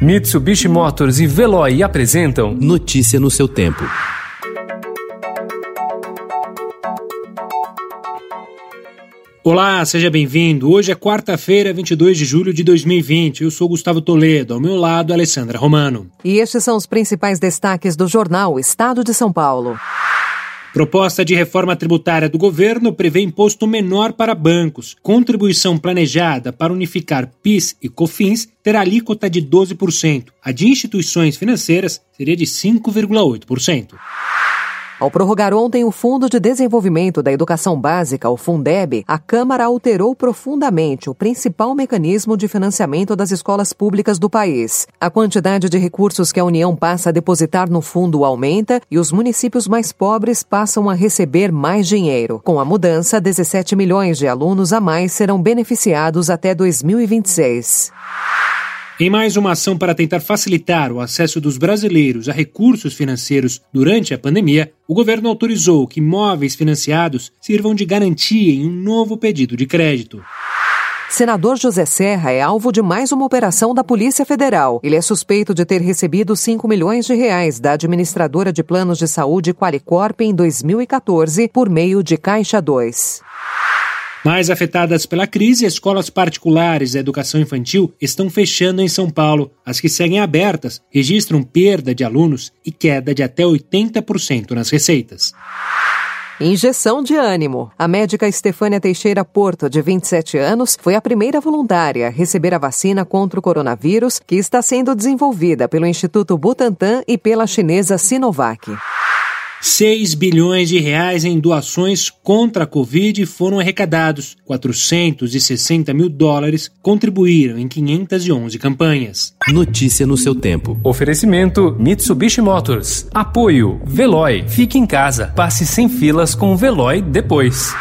Mitsubishi Motors e Veloy apresentam Notícia no seu tempo. Olá, seja bem-vindo. Hoje é quarta-feira, 22 de julho de 2020. Eu sou Gustavo Toledo, ao meu lado, Alessandra Romano. E estes são os principais destaques do jornal Estado de São Paulo. Proposta de reforma tributária do governo prevê imposto menor para bancos. Contribuição planejada para unificar PIS e COFINS terá alíquota de 12%. A de instituições financeiras seria de 5,8%. Ao prorrogar ontem o Fundo de Desenvolvimento da Educação Básica, o Fundeb, a Câmara alterou profundamente o principal mecanismo de financiamento das escolas públicas do país. A quantidade de recursos que a União passa a depositar no fundo aumenta e os municípios mais pobres passam a receber mais dinheiro. Com a mudança, 17 milhões de alunos a mais serão beneficiados até 2026. Em mais uma ação para tentar facilitar o acesso dos brasileiros a recursos financeiros durante a pandemia, o governo autorizou que imóveis financiados sirvam de garantia em um novo pedido de crédito. Senador José Serra é alvo de mais uma operação da Polícia Federal. Ele é suspeito de ter recebido 5 milhões de reais da administradora de planos de saúde Qualicorp em 2014 por meio de Caixa 2. Mais afetadas pela crise, escolas particulares da educação infantil estão fechando em São Paulo. As que seguem abertas registram perda de alunos e queda de até 80% nas receitas. Injeção de ânimo. A médica Estefânia Teixeira Porto, de 27 anos, foi a primeira voluntária a receber a vacina contra o coronavírus, que está sendo desenvolvida pelo Instituto Butantan e pela chinesa Sinovac. 6 bilhões de reais em doações contra a Covid foram arrecadados. 460 mil dólares contribuíram em 511 campanhas. Notícia no seu tempo. Oferecimento Mitsubishi Motors. Apoio Veloy. Fique em casa. Passe sem filas com o Veloy depois.